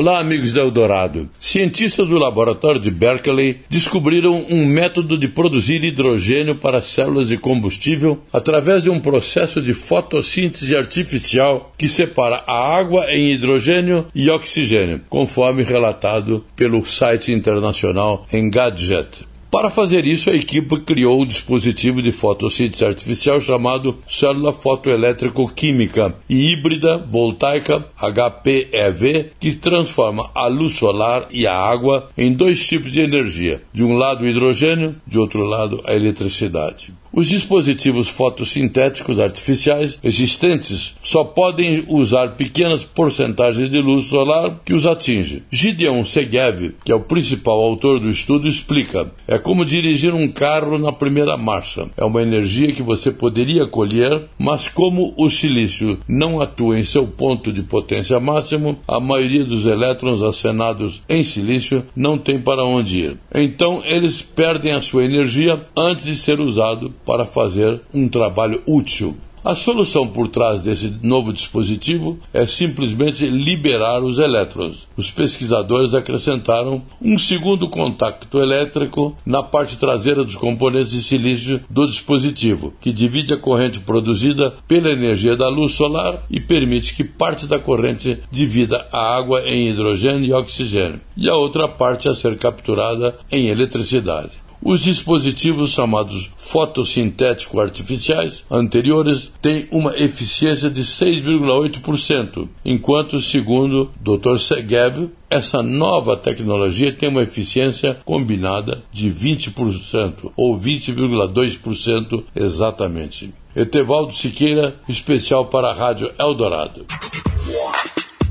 Olá, amigos da Eldorado. Cientistas do laboratório de Berkeley descobriram um método de produzir hidrogênio para células de combustível através de um processo de fotossíntese artificial que separa a água em hidrogênio e oxigênio, conforme relatado pelo site internacional Engadget. Para fazer isso, a equipe criou um dispositivo de fotossíntese artificial chamado célula fotoelétrico-química e híbrida voltaica HPEV, que transforma a luz solar e a água em dois tipos de energia: de um lado o hidrogênio, de outro lado a eletricidade. Os dispositivos fotossintéticos artificiais existentes só podem usar pequenas porcentagens de luz solar que os atinge. Gideon Segev, que é o principal autor do estudo, explica: é como dirigir um carro na primeira marcha. É uma energia que você poderia colher, mas como o silício não atua em seu ponto de potência máximo, a maioria dos elétrons acenados em silício não tem para onde ir. Então eles perdem a sua energia antes de ser usado para fazer um trabalho útil. A solução por trás desse novo dispositivo é simplesmente liberar os elétrons. Os pesquisadores acrescentaram um segundo contacto elétrico na parte traseira dos componentes de silício do dispositivo, que divide a corrente produzida pela energia da luz solar e permite que parte da corrente divida a água em hidrogênio e oxigênio, e a outra parte a ser capturada em eletricidade. Os dispositivos chamados fotossintético artificiais anteriores têm uma eficiência de 6,8%, enquanto, segundo Dr. Segev, essa nova tecnologia tem uma eficiência combinada de 20% ou 20,2% exatamente. Etevaldo Siqueira, especial para a Rádio Eldorado.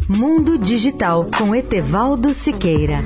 Mundo Digital com Etevaldo Siqueira.